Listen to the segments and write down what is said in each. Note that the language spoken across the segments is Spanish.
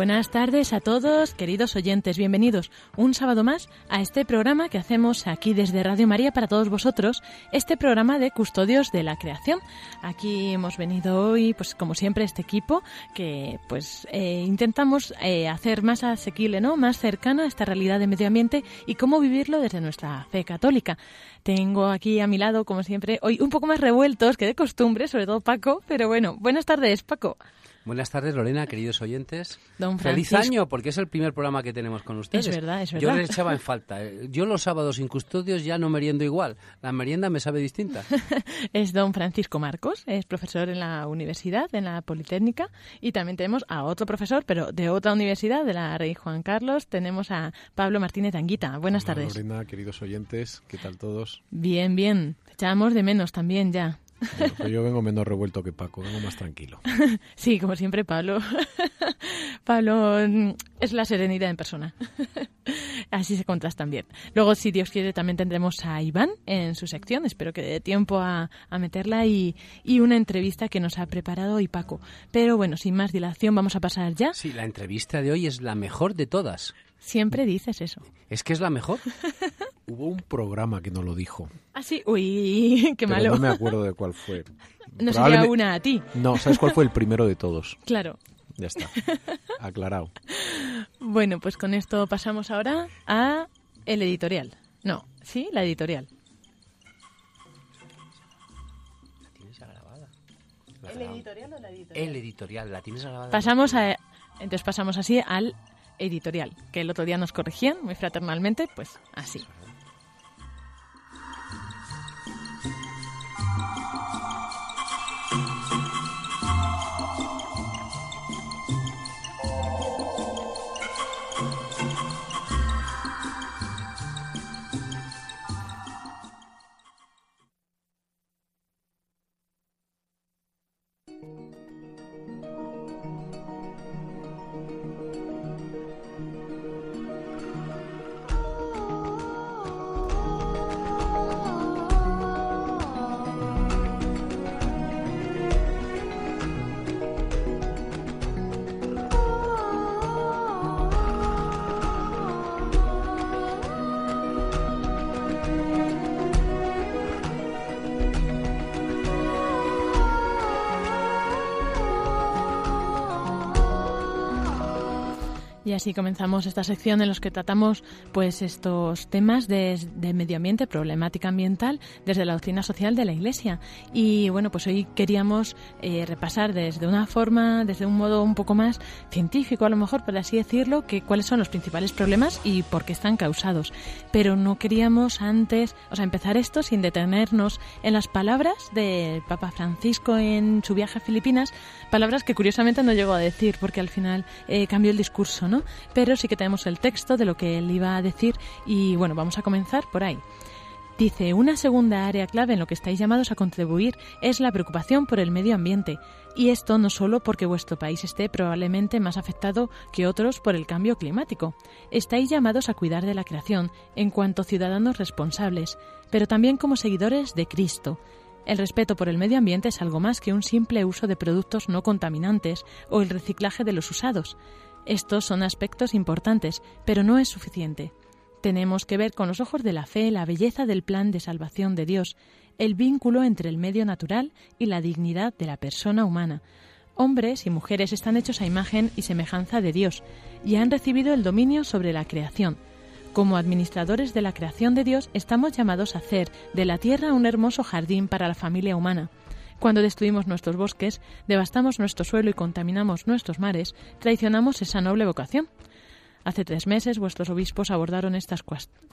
buenas tardes a todos, queridos oyentes. Bienvenidos un sábado más a este programa que hacemos aquí desde Radio María para todos vosotros, este programa de Custodios de la Creación. Aquí hemos venido hoy, pues como siempre, este equipo que pues eh, intentamos eh, hacer más asequible, ¿no? Más cercana a esta realidad de medio ambiente y cómo vivirlo desde nuestra fe católica. Tengo aquí a mi lado, como siempre, hoy un poco más revueltos que de costumbre, sobre todo Paco, pero bueno, buenas tardes, Paco. Buenas tardes, Lorena, queridos oyentes. Don Feliz año, porque es el primer programa que tenemos con ustedes. Es verdad, es verdad. Yo les echaba en falta. Yo los sábados sin custodios ya no meriendo igual. La merienda me sabe distinta. es don Francisco Marcos, es profesor en la universidad, en la Politécnica. Y también tenemos a otro profesor, pero de otra universidad, de la Rey Juan Carlos. Tenemos a Pablo Martínez Anguita. Buenas Hola, tardes. Lorena, queridos oyentes, ¿qué tal todos? Bien, bien. Echábamos de menos también ya. Bueno, pues yo vengo menos revuelto que Paco, vengo más tranquilo. Sí, como siempre, Pablo. Pablo mm, es la serenidad en persona. Así se contrastan bien. Luego, si Dios quiere, también tendremos a Iván en su sección. Espero que dé tiempo a, a meterla y, y una entrevista que nos ha preparado hoy Paco. Pero bueno, sin más dilación, vamos a pasar ya. Sí, la entrevista de hoy es la mejor de todas. Siempre dices eso. ¿Es que es la mejor? Hubo un programa que no lo dijo. Ah, sí. Uy, qué pero malo. no me acuerdo de cuál fue. No sería una a ti. No, ¿sabes cuál fue el primero de todos? Claro. Ya está. Aclarado. Bueno, pues con esto pasamos ahora a el editorial. No, sí, la editorial. ¿La tienes grabada? ¿El editorial o la editorial? El editorial, ¿la tienes grabada? Pasamos a, entonces pasamos así al editorial, que el otro día nos corregían muy fraternalmente, pues así. Así comenzamos esta sección en los que tratamos pues estos temas de, medio ambiente, problemática ambiental, desde la doctrina social de la Iglesia. Y bueno, pues hoy queríamos eh, repasar desde una forma, desde un modo un poco más científico, a lo mejor, por así decirlo, que cuáles son los principales problemas y por qué están causados. Pero no queríamos antes, o sea, empezar esto sin detenernos en las palabras del Papa Francisco en su viaje a Filipinas, palabras que curiosamente no llegó a decir porque al final eh, cambió el discurso, ¿no? Pero sí que tenemos el texto de lo que él iba a decir y bueno, vamos a comenzar por ahí. Dice, una segunda área clave en lo que estáis llamados a contribuir es la preocupación por el medio ambiente. Y esto no solo porque vuestro país esté probablemente más afectado que otros por el cambio climático. Estáis llamados a cuidar de la creación en cuanto ciudadanos responsables, pero también como seguidores de Cristo. El respeto por el medio ambiente es algo más que un simple uso de productos no contaminantes o el reciclaje de los usados. Estos son aspectos importantes, pero no es suficiente. Tenemos que ver con los ojos de la fe la belleza del plan de salvación de Dios, el vínculo entre el medio natural y la dignidad de la persona humana. Hombres y mujeres están hechos a imagen y semejanza de Dios y han recibido el dominio sobre la creación. Como administradores de la creación de Dios estamos llamados a hacer de la tierra un hermoso jardín para la familia humana. Cuando destruimos nuestros bosques, devastamos nuestro suelo y contaminamos nuestros mares, traicionamos esa noble vocación. Hace tres meses vuestros obispos abordaron estas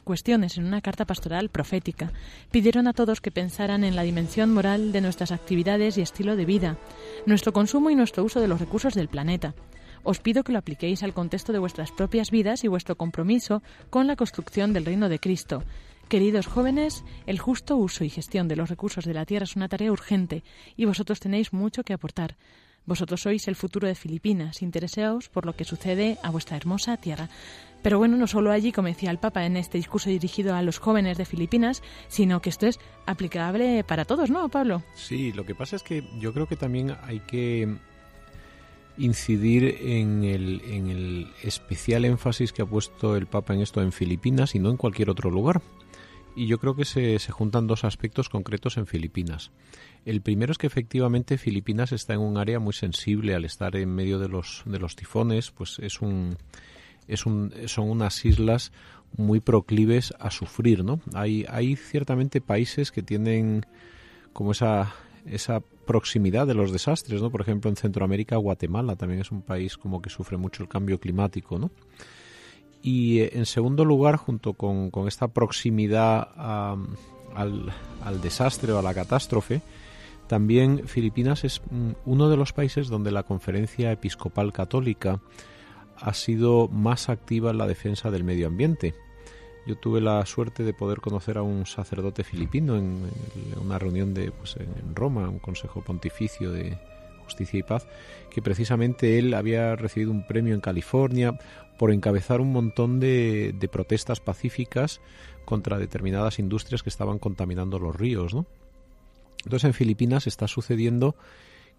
cuestiones en una carta pastoral profética. Pidieron a todos que pensaran en la dimensión moral de nuestras actividades y estilo de vida, nuestro consumo y nuestro uso de los recursos del planeta. Os pido que lo apliquéis al contexto de vuestras propias vidas y vuestro compromiso con la construcción del reino de Cristo. Queridos jóvenes, el justo uso y gestión de los recursos de la tierra es una tarea urgente y vosotros tenéis mucho que aportar. Vosotros sois el futuro de Filipinas, interesaos por lo que sucede a vuestra hermosa tierra. Pero bueno, no solo allí, como decía el Papa en este discurso dirigido a los jóvenes de Filipinas, sino que esto es aplicable para todos, ¿no, Pablo? Sí, lo que pasa es que yo creo que también hay que incidir en el, en el especial énfasis que ha puesto el Papa en esto en Filipinas y no en cualquier otro lugar. Y yo creo que se, se, juntan dos aspectos concretos en Filipinas. El primero es que efectivamente Filipinas está en un área muy sensible al estar en medio de los, de los tifones, pues es un, es un, son unas islas muy proclives a sufrir, ¿no? Hay, hay ciertamente países que tienen como esa, esa proximidad de los desastres, ¿no? Por ejemplo, en Centroamérica, Guatemala también es un país como que sufre mucho el cambio climático, ¿no? Y eh, en segundo lugar, junto con, esta proximidad al, al, desastre o a la catástrofe, también Filipinas es mm, uno de los países donde la conferencia episcopal católica ha sido más activa en la defensa del medio ambiente. Yo tuve la suerte de poder conocer a un sacerdote filipino en, una reunión de, pues, en Roma, un consejo pontificio de justicia y paz, que precisamente él había recibido un premio en California por encabezar un montón de, protestas pacíficas contra determinadas industrias que estaban contaminando los ríos, ¿no? Entonces en Filipinas está sucediendo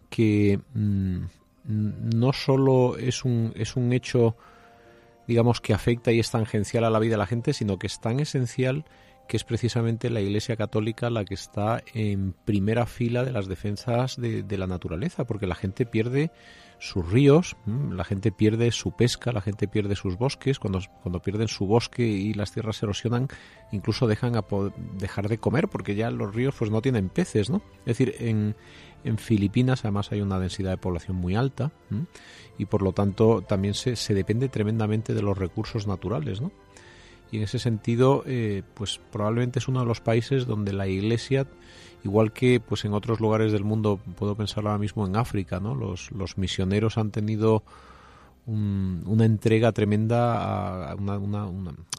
que mm, no solo es un, es un hecho, digamos, que afecta y es tangencial a la vida de la gente, sino que es tan esencial que es precisamente la Iglesia Católica la que está en primera fila de las defensas de, la naturaleza, porque la gente pierde sus ríos, la gente pierde su pesca, la gente pierde sus bosques, cuando, cuando pierden su bosque y las tierras se erosionan, incluso dejan a dejar de comer porque ya los ríos pues no tienen peces, ¿no? Es decir, en, en Filipinas además hay una densidad de población muy alta y por lo tanto también se, se depende tremendamente de los recursos naturales, ¿no? Y en ese sentido, eh, pues probablemente es uno de los países donde la Iglesia igual que pues en otros lugares del mundo puedo pensar ahora mismo en África no los, los misioneros han tenido una entrega tremenda a una,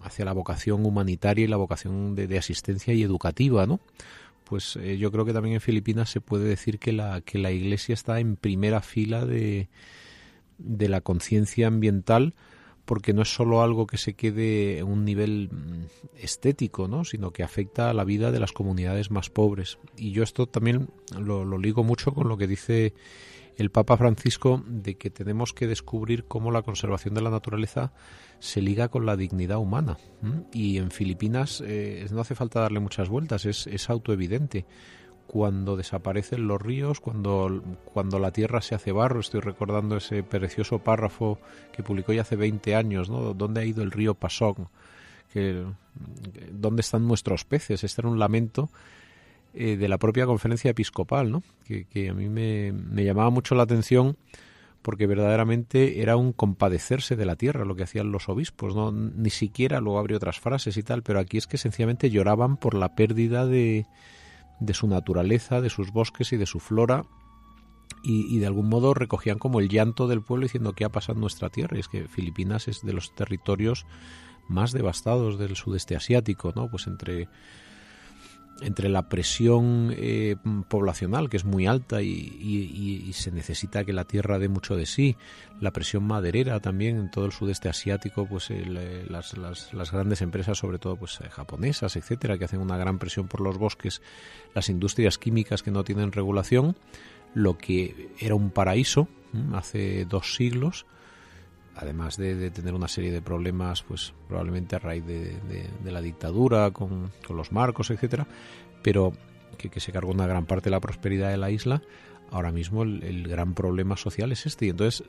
hacia la vocación humanitaria y la vocación de, asistencia y educativa no pues eh, yo creo que también en Filipinas se puede decir que la que la Iglesia está en primera fila de de la conciencia ambiental porque no es solo algo que se quede en un nivel mm, estético, ¿no? sino que afecta a la vida de las comunidades más pobres. Y yo esto también lo, ligo mucho con lo que dice el Papa Francisco de que tenemos que descubrir cómo la conservación de la naturaleza se liga con la dignidad humana. Y en Filipinas eh, no hace falta darle muchas vueltas, es, es autoevidente cuando desaparecen los ríos, cuando, cuando la tierra se hace barro. Estoy recordando ese precioso párrafo que publicó ya hace 20 años, ¿no? ¿Dónde ha ido el río Pasón? Que, ¿Dónde están nuestros peces? Este era un lamento eh, de la propia conferencia episcopal, ¿no? Que, que a mí me, me, llamaba mucho la atención porque verdaderamente era un compadecerse de la tierra lo que hacían los obispos, ¿no? Ni siquiera, luego habría otras frases y tal, pero aquí es que sencillamente lloraban por la pérdida de de su naturaleza, de sus bosques y de su flora, y, de algún modo recogían como el llanto del pueblo diciendo qué ha pasado en nuestra tierra. Y es que Filipinas es de los territorios más devastados del sudeste asiático, ¿no? Pues entre entre la presión eh, poblacional, que es muy alta y, se necesita que la tierra dé mucho de sí, la presión maderera también en todo el sudeste asiático, pues eh, las, las, grandes empresas, sobre todo pues eh, japonesas, etcétera, que hacen una gran presión por los bosques, las industrias químicas que no tienen regulación, lo que era un paraíso hace dos siglos, además de, tener una serie de problemas, pues probablemente a raíz de, la dictadura, con, los marcos, etcétera, pero que, se cargó una gran parte de la prosperidad de la isla, ahora mismo el, gran problema social es este. Y entonces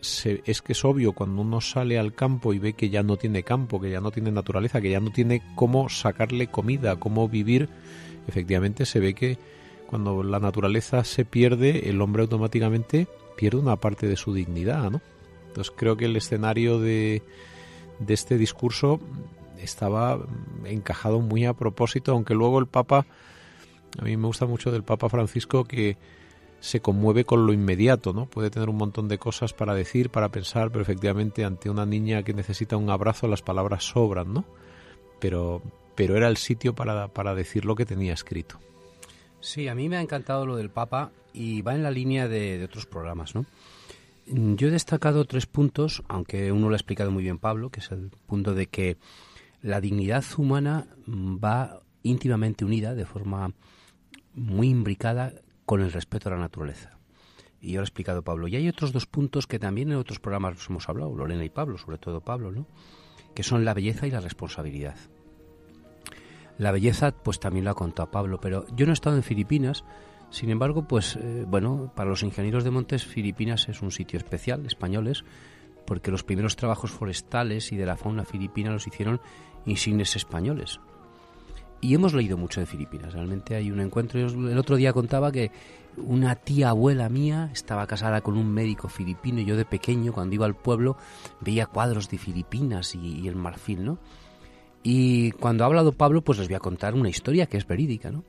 es que es obvio cuando uno sale al campo y ve que ya no tiene campo, que ya no tiene naturaleza, que ya no tiene cómo sacarle comida, cómo vivir, efectivamente se ve que cuando la naturaleza se pierde, el hombre automáticamente pierde una parte de su dignidad, ¿no? Entonces creo que el escenario de, de este discurso estaba encajado muy a propósito, aunque luego el Papa, a mí me gusta mucho del Papa Francisco que se conmueve con lo inmediato, ¿no? Puede tener un montón de cosas para decir, para pensar, pero efectivamente ante una niña que necesita un abrazo las palabras sobran, ¿no? Pero, pero era el sitio para, para decir lo que tenía escrito. Sí, a mí me ha encantado lo del Papa y va en la línea de, de otros programas, ¿no? Yo he destacado tres puntos, aunque uno lo ha explicado muy bien Pablo, que es el punto de que la dignidad humana va íntimamente unida, de forma muy imbricada, con el respeto a la naturaleza. Y ahora ha explicado Pablo. Y hay otros dos puntos que también en otros programas hemos hablado, Lorena y Pablo, sobre todo Pablo, ¿no? que son la belleza y la responsabilidad. La belleza, pues también lo ha contado Pablo, pero yo no he estado en Filipinas, sin embargo, pues eh, bueno, para los ingenieros de montes, Filipinas es un sitio especial, españoles, porque los primeros trabajos forestales y de la fauna filipina los hicieron insignes españoles. Y hemos leído mucho de Filipinas, realmente hay un encuentro. El otro día contaba que una tía abuela mía estaba casada con un médico filipino y yo de pequeño, cuando iba al pueblo, veía cuadros de Filipinas y, el marfil, ¿no? Y cuando ha hablado Pablo, pues les voy a contar una historia que es verídica, ¿no?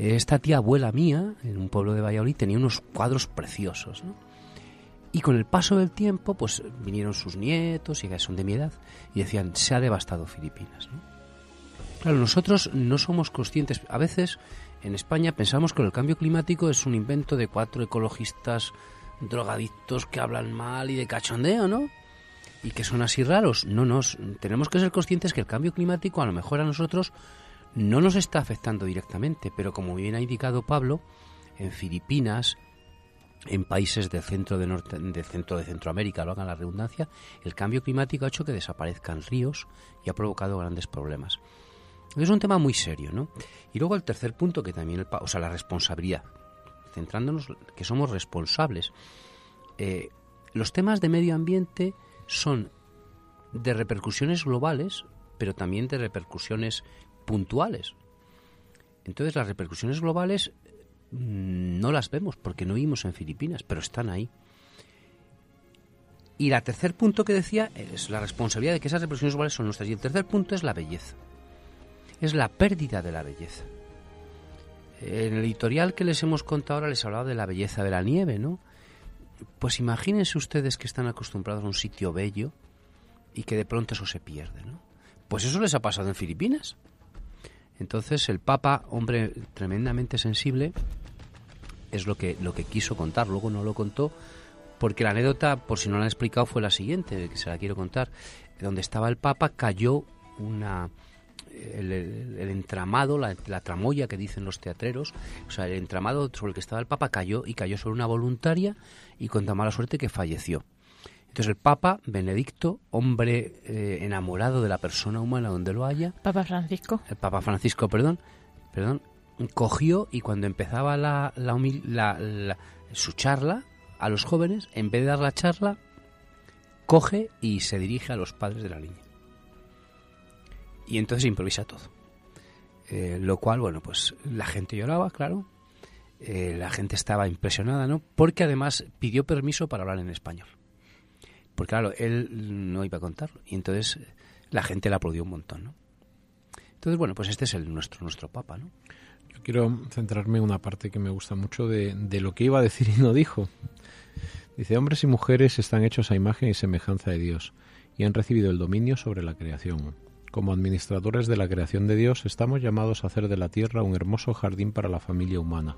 Esta tía abuela mía, en un pueblo de Valladolid, tenía unos cuadros preciosos, ¿no? Y con el paso del tiempo, pues vinieron sus nietos, y que son de mi edad, y decían, se ha devastado Filipinas, ¿no? Claro, nosotros no somos conscientes, a veces en España pensamos que el cambio climático es un invento de cuatro ecologistas drogadictos que hablan mal y de cachondeo, ¿no? Y que son así raros. No nos tenemos que ser conscientes que el cambio climático a lo mejor a nosotros no nos está afectando directamente, pero como bien ha indicado Pablo, en Filipinas, en países del centro de norte, del centro de Centroamérica, lo hagan la redundancia, el cambio climático ha hecho que desaparezcan ríos y ha provocado grandes problemas. Es un tema muy serio, ¿no? Y luego el tercer punto que también, el, o sea, la responsabilidad, centrándonos que somos responsables. Eh, los temas de medio ambiente son de repercusiones globales, pero también de repercusiones puntuales. Entonces las repercusiones globales mm, no las vemos porque no vimos en Filipinas, pero están ahí. Y el tercer punto que decía es la responsabilidad de que esas repercusiones globales son nuestras. Y el tercer punto es la belleza es la pérdida de la belleza. En el editorial que les hemos contado ahora les hablaba de la belleza de la nieve, ¿no? Pues imagínense ustedes que están acostumbrados a un sitio bello y que de pronto eso se pierde, ¿no? Pues eso les ha pasado en Filipinas. Entonces el Papa, hombre tremendamente sensible, es lo que, lo que quiso contar. Luego no lo contó porque la anécdota, por si no la han explicado, fue la siguiente, que se la quiero contar. Donde estaba el Papa cayó una, el, entramado, la, tramoya que dicen los teatreros, o sea, el entramado sobre el que estaba el Papa cayó y cayó sobre una voluntaria y con tan mala suerte que falleció. Entonces el Papa Benedicto, hombre eh, enamorado de la persona humana donde lo haya, Papa Francisco, el Papa Francisco, perdón, perdón, cogió y cuando empezaba la, la, su charla a los jóvenes, en vez de dar la charla, coge y se dirige a los padres de la niña y entonces improvisa todo. Eh, lo cual, bueno, pues la gente lloraba, claro, eh, la gente estaba impresionada, ¿no? Porque además pidió permiso para hablar en español. Porque claro, él no iba a contarlo y entonces la gente le aplaudió un montón, ¿no? Entonces, bueno, pues este es el nuestro, nuestro papa, ¿no? Yo quiero centrarme en una parte que me gusta mucho de, de lo que iba a decir y no dijo. Dice, hombres y mujeres están hechos a imagen y semejanza de Dios y han recibido el dominio sobre la creación. Como administradores de la creación de Dios, estamos llamados a hacer de la tierra un hermoso jardín para la familia humana.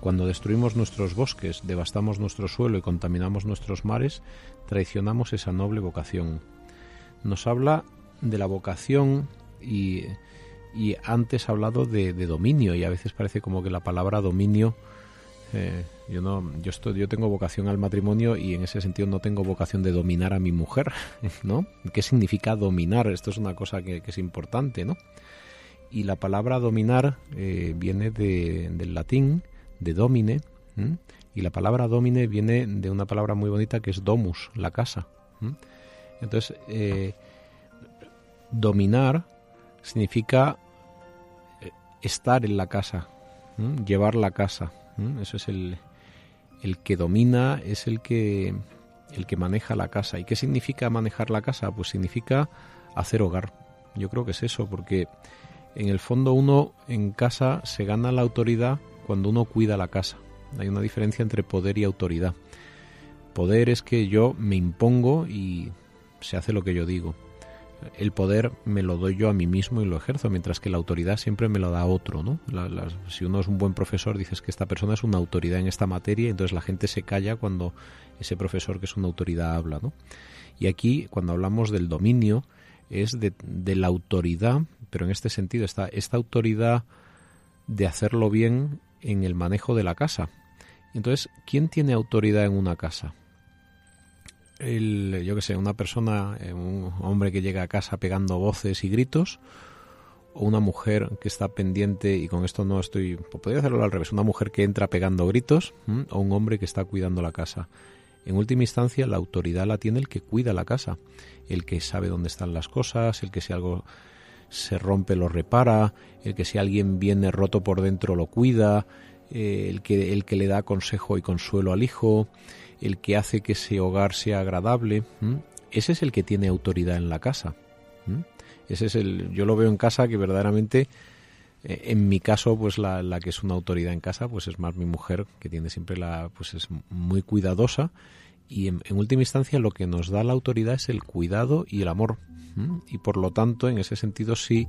Cuando destruimos nuestros bosques, devastamos nuestro suelo y contaminamos nuestros mares, traicionamos esa noble vocación. Nos habla de la vocación y, antes ha hablado de, de, dominio y a veces parece como que la palabra dominio eh, yo no, yo estoy, yo tengo vocación al matrimonio y en ese sentido no tengo vocación de dominar a mi mujer, ¿no? ¿Qué significa dominar? Esto es una cosa que, es importante, ¿no? Y la palabra dominar eh, viene del latín, de domine, y la palabra domine viene de una palabra muy bonita que es domus, la casa. Entonces, eh, dominar significa estar en la casa, llevar la casa, eso es el, el que domina, es el que, el que maneja la casa. ¿Y qué significa manejar la casa? Pues significa hacer hogar. Yo creo que es eso, porque en el fondo uno en casa se gana la autoridad cuando uno cuida la casa. Hay una diferencia entre poder y autoridad. Poder es que yo me impongo y se hace lo que yo digo el poder me lo doy yo a mí mismo y lo ejerzo, mientras que la autoridad siempre me lo da otro, ¿no? si uno es un buen profesor, dices que esta persona es una autoridad en esta materia, entonces la gente se calla cuando ese profesor que es una autoridad habla, ¿no? Y aquí, cuando hablamos del dominio, es de, de la autoridad, pero en este sentido está esta autoridad de hacerlo bien en el manejo de la casa. Entonces, ¿quién tiene autoridad en una casa? El, yo que sé, una persona, eh, un hombre que llega a casa pegando voces y gritos, o una mujer que está pendiente, y con esto no estoy, podría hacerlo al revés, una mujer que entra pegando gritos, o un hombre que está cuidando la casa. En última instancia, la autoridad la tiene el que cuida la casa, el que sabe dónde están las cosas, el que si algo se rompe lo repara, el que si alguien viene roto por dentro lo cuida, eh, el, que, el que le da consejo y consuelo al hijo, el que hace que ese hogar sea agradable. Ese es el que tiene autoridad en la casa. Ese es el, yo lo veo en casa que verdaderamente, eh, en mi caso, pues la, la, que es una autoridad en casa, pues es más mi mujer, que tiene siempre la, pues es muy cuidadosa y en, última instancia lo que nos da la autoridad es el cuidado y el amor. Y por lo tanto, en ese sentido sí,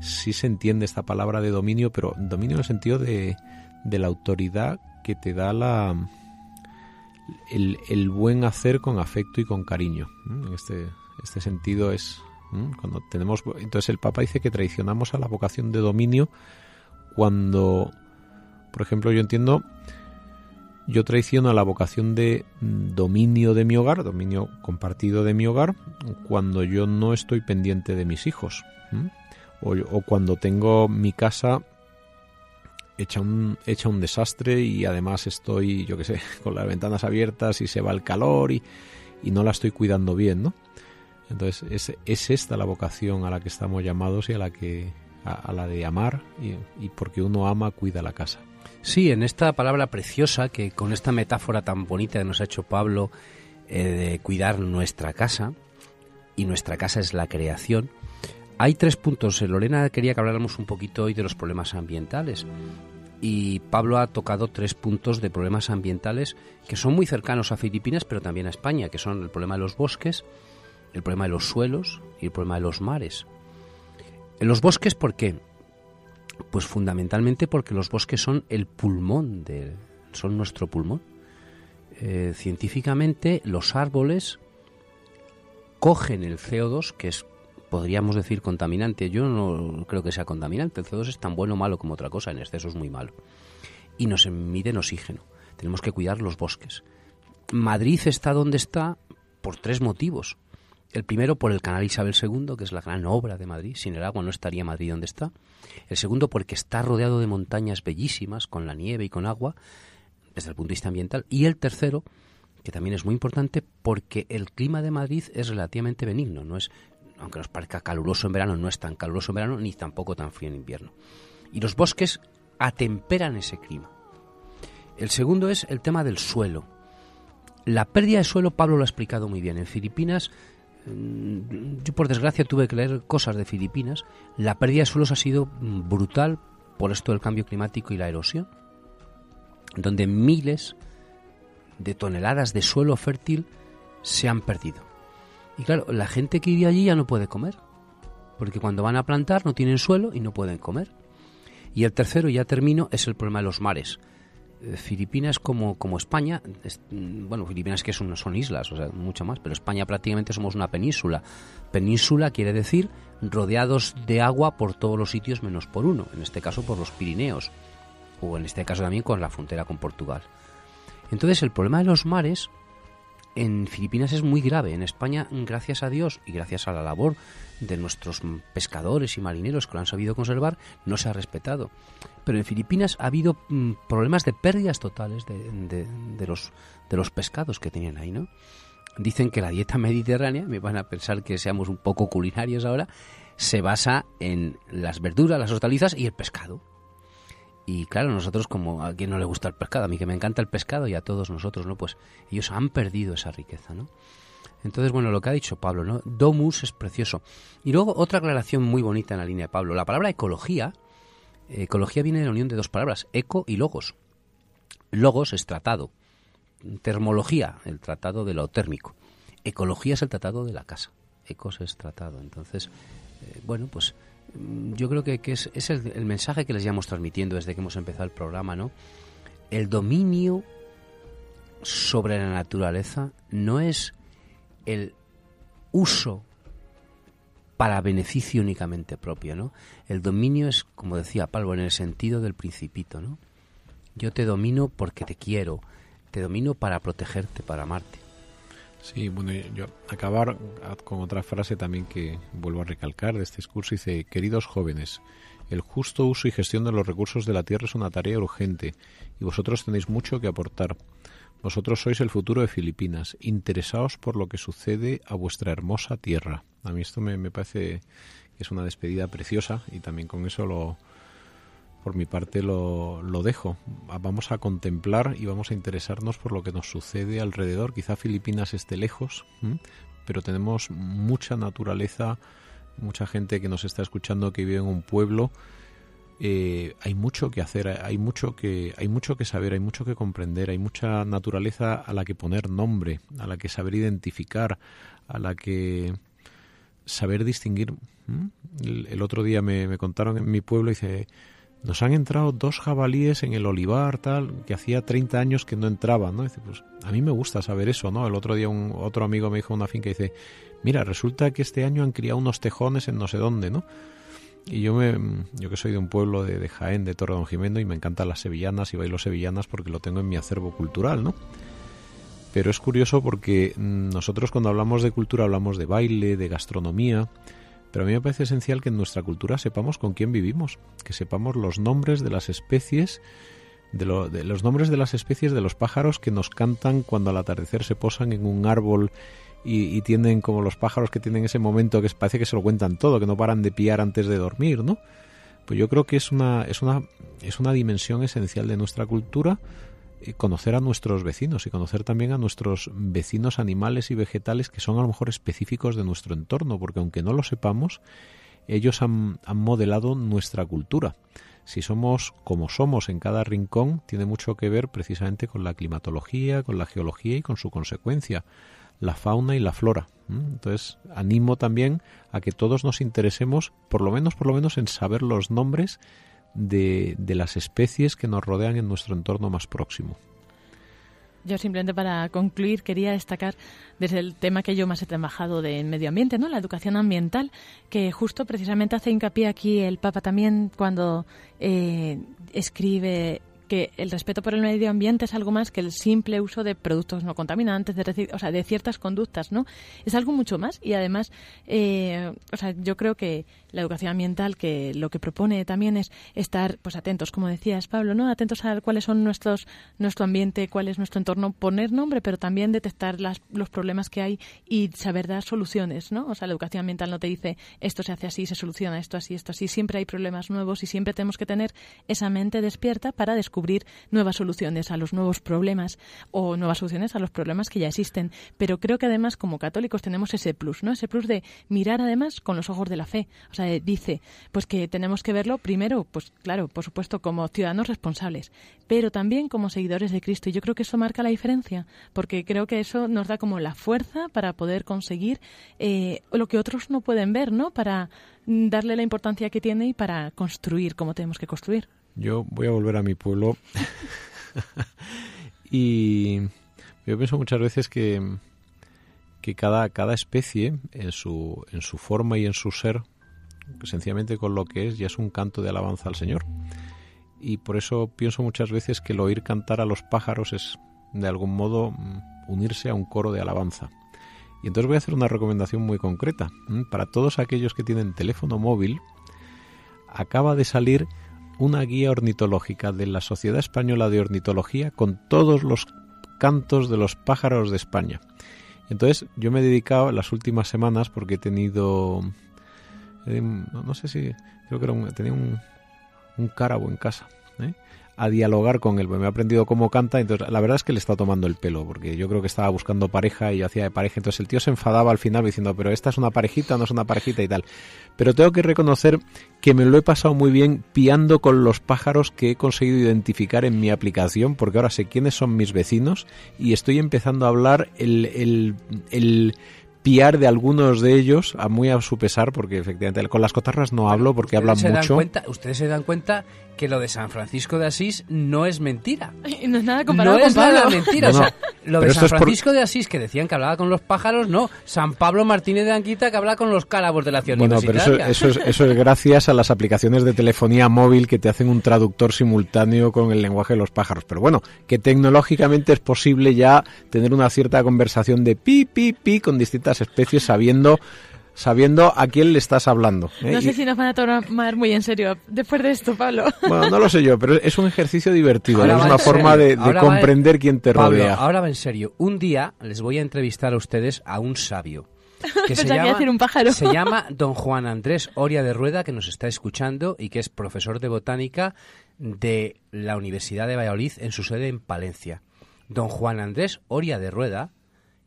sí se entiende esta palabra de dominio, pero dominio en el sentido de, de la autoridad que te da la, el, el, buen hacer con afecto y con cariño. En este, este sentido es cuando tenemos. Entonces el Papa dice que traicionamos a la vocación de dominio cuando, por ejemplo, yo entiendo yo traiciono la vocación de dominio de mi hogar, dominio compartido de mi hogar, cuando yo no estoy pendiente de mis hijos. O, cuando tengo mi casa hecha un, hecha un desastre y además estoy, yo qué sé, con las ventanas abiertas y se va el calor y, no la estoy cuidando bien, ¿no? Entonces es, es, esta la vocación a la que estamos llamados y a la que a, la de amar y porque uno ama cuida la casa. Sí, en esta palabra preciosa que con esta metáfora tan bonita que nos ha hecho Pablo eh, de cuidar nuestra casa, y nuestra casa es la creación, hay tres puntos. Lorena quería que habláramos un poquito hoy de los problemas ambientales. Y Pablo ha tocado tres puntos de problemas ambientales que son muy cercanos a Filipinas, pero también a España, que son el problema de los bosques, el problema de los suelos y el problema de los mares. En los bosques, ¿por qué? Pues fundamentalmente porque los bosques son el pulmón, de, son nuestro pulmón. Eh, científicamente los árboles cogen el CO2, que es, podríamos decir, contaminante. Yo no creo que sea contaminante. El CO2 es tan bueno o malo como otra cosa, en exceso es muy malo. Y nos emiten oxígeno. Tenemos que cuidar los bosques. Madrid está donde está por tres motivos. El primero por el canal Isabel II, que es la gran obra de Madrid. Sin el agua no estaría Madrid donde está. El segundo porque está rodeado de montañas bellísimas, con la nieve y con agua, desde el punto de vista ambiental. Y el tercero, que también es muy importante, porque el clima de Madrid es relativamente benigno. No es, aunque nos parezca caluroso en verano, no es tan caluroso en verano ni tampoco tan frío en invierno. Y los bosques atemperan ese clima. El segundo es el tema del suelo. La pérdida de suelo, Pablo lo ha explicado muy bien. En Filipinas yo por desgracia tuve que leer cosas de Filipinas, la pérdida de suelos ha sido brutal por esto del cambio climático y la erosión, donde miles de toneladas de suelo fértil se han perdido. Y claro, la gente que vive allí ya no puede comer, porque cuando van a plantar no tienen suelo y no pueden comer. Y el tercero, ya termino, es el problema de los mares. Eh, Filipinas como, como España, mm, bueno, Filipinas que son, son islas, o sea, mucho más, pero España prácticamente somos una península. Península quiere decir rodeados de agua por todos los sitios menos por uno, en este caso por los Pirineos, o en este caso también con la frontera con Portugal. Entonces el problema de los mares en Filipinas es muy grave. En España, gracias a Dios y gracias a la labor de nuestros pescadores y marineros que lo han sabido conservar, no se ha respetado. Pero en Filipinas ha habido mm, problemas de pérdidas totales de, los, de los pescados que tenían ahí, ¿no? Dicen que la dieta mediterránea, me van a pensar que seamos un poco culinarios ahora, se basa en las verduras, las hortalizas y el pescado. Y claro, nosotros como a quien no le gusta el pescado, a mí que me encanta el pescado y a todos nosotros, ¿no? Pues ellos han perdido esa riqueza, ¿no? Entonces, bueno, lo que ha dicho Pablo, ¿no? Domus es precioso. Y luego otra aclaración muy bonita en la línea de Pablo. La palabra ecología, ecología viene de la unión de dos palabras, eco y logos. Logos es tratado. Termología, el tratado de lo térmico. Ecología es el tratado de la casa. Ecos es tratado. Entonces, eh, bueno, pues yo creo que, es, el, mensaje que les llevamos transmitiendo desde que hemos empezado el programa, ¿no? El dominio sobre la naturaleza no es el uso para beneficio únicamente propio, ¿no? El dominio es, como decía Pablo, en el sentido del principito, ¿no? Yo te domino porque te quiero, te domino para protegerte, para amarte. Sí, bueno, yo acabar con otra frase también que vuelvo a recalcar de este discurso. Dice, queridos jóvenes, el justo uso y gestión de los recursos de la tierra es una tarea urgente y vosotros tenéis mucho que aportar. Vosotros sois el futuro de Filipinas. Interesaos por lo que sucede a vuestra hermosa tierra. A mí esto me, me parece que es una despedida preciosa y también con eso lo, por mi parte lo, lo, dejo. Vamos a contemplar y vamos a interesarnos por lo que nos sucede alrededor. Quizá Filipinas esté lejos, pero tenemos mucha naturaleza, mucha gente que nos está escuchando que vive en un pueblo eh, hay mucho que hacer, hay mucho que, hay mucho que saber, hay mucho que comprender, hay mucha naturaleza a la que poner nombre, a la que saber identificar, a la que saber distinguir. El, otro día me, contaron en mi pueblo, dice, nos han entrado dos jabalíes en el olivar, tal, que hacía 30 años que no entraban, ¿no? Dice, pues a mí me gusta saber eso, ¿no? El otro día un otro amigo me dijo una finca, dice, mira, resulta que este año han criado unos tejones en no sé dónde, ¿no? Y yo, me, yo que soy de un pueblo de, Jaén, de Torre Don Jimeno, y me encantan las sevillanas y bailo sevillanas porque lo tengo en mi acervo cultural, ¿no? Pero es curioso porque nosotros cuando hablamos de cultura hablamos de baile, de gastronomía, pero a mí me parece esencial que en nuestra cultura sepamos con quién vivimos, que sepamos los nombres de las especies, de, de los nombres de las especies de los pájaros que nos cantan cuando al atardecer se posan en un árbol y, tienen como los pájaros que tienen ese momento que parece que se lo cuentan todo, que no paran de piar antes de dormir, ¿no? Pues yo creo que es una, es una, es una dimensión esencial de nuestra cultura conocer a nuestros vecinos y conocer también a nuestros vecinos animales y vegetales que son a lo mejor específicos de nuestro entorno, porque aunque no lo sepamos, ellos han, han modelado nuestra cultura. Si somos como somos en cada rincón, tiene mucho que ver precisamente con la climatología, con la geología y con su consecuencia la fauna y la flora. Entonces, animo también a que todos nos interesemos, por lo menos, por lo menos, en saber los nombres de, de las especies que nos rodean en nuestro entorno más próximo. Yo simplemente para concluir quería destacar desde el tema que yo más he trabajado de medio ambiente, ¿no? La educación ambiental, que justo precisamente hace hincapié aquí el Papa también cuando eh, escribe que el respeto por el medio ambiente es algo más que el simple uso de productos no contaminantes, de, o sea, de ciertas conductas, ¿no? Es algo mucho más y además, eh, o sea, yo creo que la educación ambiental que lo que propone también es estar, pues atentos, como decías Pablo, ¿no? Atentos a cuáles son nuestros nuestro ambiente, cuál es nuestro entorno, poner nombre, pero también detectar las, los problemas que hay y saber dar soluciones, ¿no? O sea, la educación ambiental no te dice esto se hace así, se soluciona esto así, esto así, siempre hay problemas nuevos y siempre tenemos que tener esa mente despierta para descubrir descubrir nuevas soluciones a los nuevos problemas o nuevas soluciones a los problemas que ya existen. Pero creo que además como católicos tenemos ese plus, ¿no? Ese plus de mirar además con los ojos de la fe. O sea, dice, pues que tenemos que verlo primero, pues claro, por supuesto, como ciudadanos responsables, pero también como seguidores de Cristo. Y yo creo que eso marca la diferencia, porque creo que eso nos da como la fuerza para poder conseguir eh, lo que otros no pueden ver, ¿no? Para darle la importancia que tiene y para construir como tenemos que construir. Yo voy a volver a mi pueblo y yo pienso muchas veces que, que cada, cada especie en su, en su forma y en su ser, sencillamente con lo que es, ya es un canto de alabanza al Señor. Y por eso pienso muchas veces que el oír cantar a los pájaros es de algún modo unirse a un coro de alabanza. Y entonces voy a hacer una recomendación muy concreta. Para todos aquellos que tienen teléfono móvil, acaba de salir una guía ornitológica de la Sociedad Española de Ornitología con todos los cantos de los pájaros de España. Entonces yo me he dedicado las últimas semanas porque he tenido, eh, no, sé si, creo que era tenía un, un cárabo en casa. ¿eh? A dialogar con él. me ha aprendido cómo canta, entonces la verdad es que le está tomando el pelo, porque yo creo que estaba buscando pareja y yo hacía de pareja, entonces el tío se enfadaba al final diciendo, pero esta es una parejita, no es una parejita y tal. Pero tengo que reconocer que me lo he pasado muy bien piando con los pájaros que he conseguido identificar en mi aplicación, porque ahora sé quiénes son mis vecinos y estoy empezando a hablar el, el, el piar de algunos de ellos, a muy a su pesar, porque efectivamente con las cotarras no hablo porque hablan mucho. cuenta, ustedes se dan cuenta que lo de San Francisco de Asís no es mentira. No es nada comparado no es nada mentira. o sea, lo de San Francisco de Asís, que decían que hablaba con los pájaros, no. San Pablo Martínez de Anquita, que habla con los cálabos de la ciudad Bueno, pero eso, eso, es, eso es gracias a las aplicaciones de telefonía móvil que te hacen un traductor simultáneo con el lenguaje de los pájaros. Pero bueno, que tecnológicamente es posible ya tener una cierta conversación de pi, pi, pi con distintas especies sabiendo sabiendo a quién le estás hablando. ¿eh? No sé si nos van a tomar muy en serio después de esto, Pablo. Bueno, no lo sé yo, pero es un ejercicio divertido, es una forma de, comprender quién te rodea. Ahora va en serio. Un día les voy a entrevistar a ustedes a un sabio. Que se, llama, decir un pájaro. se llama don Juan Andrés Oria de Rueda, que nos está escuchando y que es profesor de botánica de la Universidad de Valladolid en su sede en Palencia. Don Juan Andrés Oria de Rueda,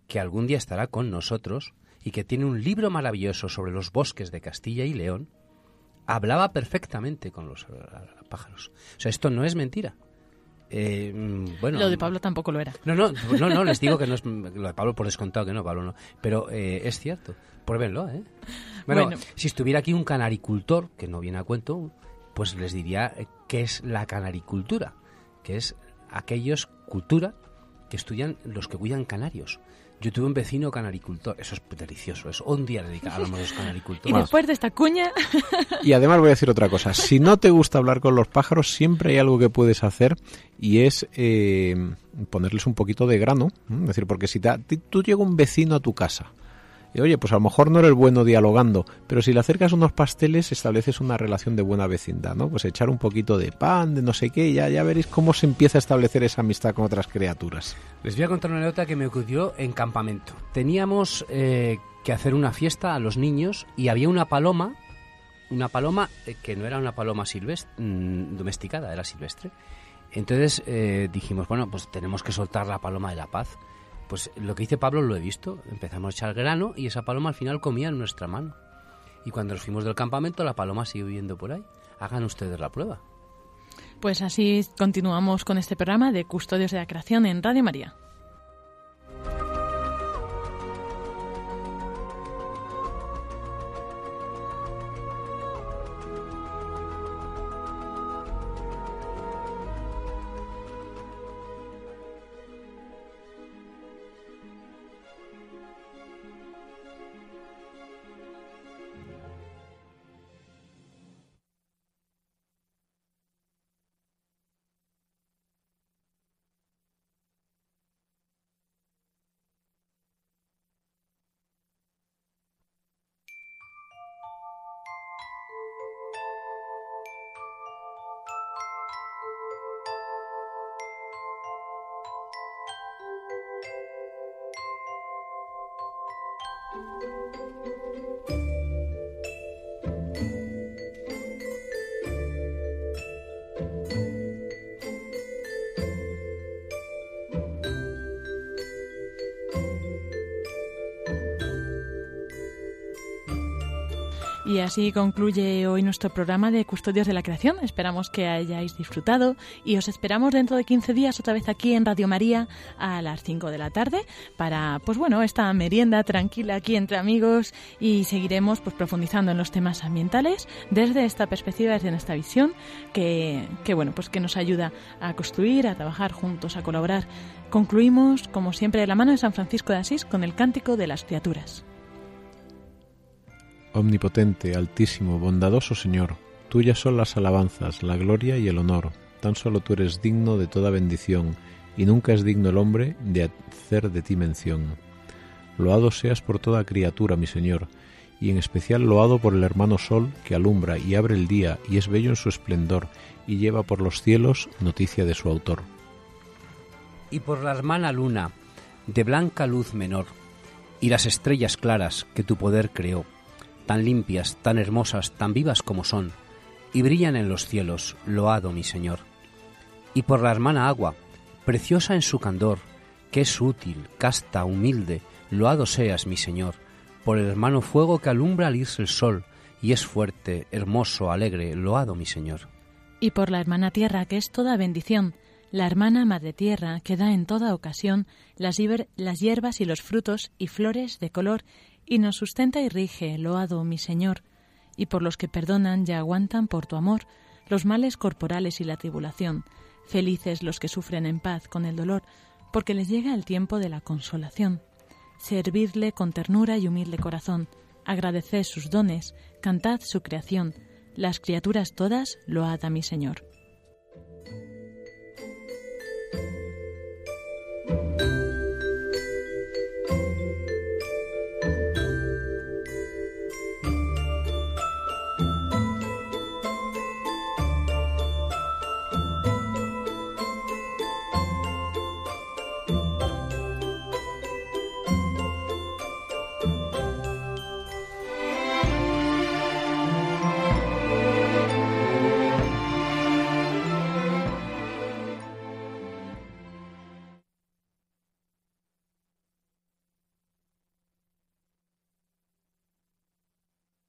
que algún día estará con nosotros, y que tiene un libro maravilloso sobre los bosques de Castilla y León, hablaba perfectamente con los eh, pájaros. O sea, esto no es mentira. Eh, bueno, lo de Pablo tampoco lo era. No, no, no, no, les digo que no es lo de Pablo por descontado que no, Pablo no. Pero eh, es cierto. Pruébenlo, ¿eh? Bueno, bueno, si estuviera aquí un canaricultor, que no viene a cuento, pues les diría qué es la canaricultura, que es aquellos cultura que estudian los que cuidan canarios. Yo tuve un vecino canaricultor, eso es delicioso, es un día dedicado a los canaricultores. Y después de esta cuña... Y además voy a decir otra cosa, si no te gusta hablar con los pájaros, siempre hay algo que puedes hacer y es eh, ponerles un poquito de grano, es decir, porque si tú llega un vecino a tu casa, y oye, pues a lo mejor no eres bueno dialogando, pero si le acercas unos pasteles estableces una relación de buena vecindad, ¿no? Pues echar un poquito de pan, de no sé qué, ya, ya veréis cómo se empieza a establecer esa amistad con otras criaturas. Les voy a contar una anécdota que me ocurrió en campamento. Teníamos eh, que hacer una fiesta a los niños y había una paloma, una paloma eh, que no era una paloma silvestre, mm, domesticada, era silvestre. Entonces eh, dijimos, bueno, pues tenemos que soltar la paloma de la paz. Pues lo que dice Pablo lo he visto. Empezamos a echar grano y esa paloma al final comía en nuestra mano. Y cuando nos fuimos del campamento, la paloma sigue viviendo por ahí. Hagan ustedes la prueba. Pues así continuamos con este programa de Custodios de la Creación en Radio María. thank you Y así concluye hoy nuestro programa de Custodios de la Creación. Esperamos que hayáis disfrutado y os esperamos dentro de 15 días otra vez aquí en Radio María a las 5 de la tarde para, pues bueno, esta merienda tranquila aquí entre amigos y seguiremos pues profundizando en los temas ambientales desde esta perspectiva, desde esta visión que, que bueno, pues que nos ayuda a construir, a trabajar juntos, a colaborar. Concluimos, como siempre, de la mano de San Francisco de Asís con el Cántico de las Criaturas. Omnipotente, altísimo, bondadoso Señor, tuyas son las alabanzas, la gloria y el honor. Tan solo tú eres digno de toda bendición, y nunca es digno el hombre de hacer de ti mención. Loado seas por toda criatura, mi Señor, y en especial loado por el hermano Sol, que alumbra y abre el día, y es bello en su esplendor, y lleva por los cielos noticia de su autor. Y por la hermana Luna, de blanca luz menor, y las estrellas claras que tu poder creó tan limpias, tan hermosas, tan vivas como son, y brillan en los cielos, loado mi Señor. Y por la hermana agua, preciosa en su candor, que es útil, casta, humilde, loado seas mi Señor, por el hermano fuego que alumbra al irse el sol, y es fuerte, hermoso, alegre, loado mi Señor. Y por la hermana tierra, que es toda bendición, la hermana Madre Tierra que da en toda ocasión las, las hierbas y los frutos y flores de color y nos sustenta y rige, loado mi Señor, y por los que perdonan y aguantan por tu amor los males corporales y la tribulación, felices los que sufren en paz con el dolor, porque les llega el tiempo de la consolación. Servirle con ternura y humilde corazón, agradeced sus dones, cantad su creación, las criaturas todas load a mi Señor.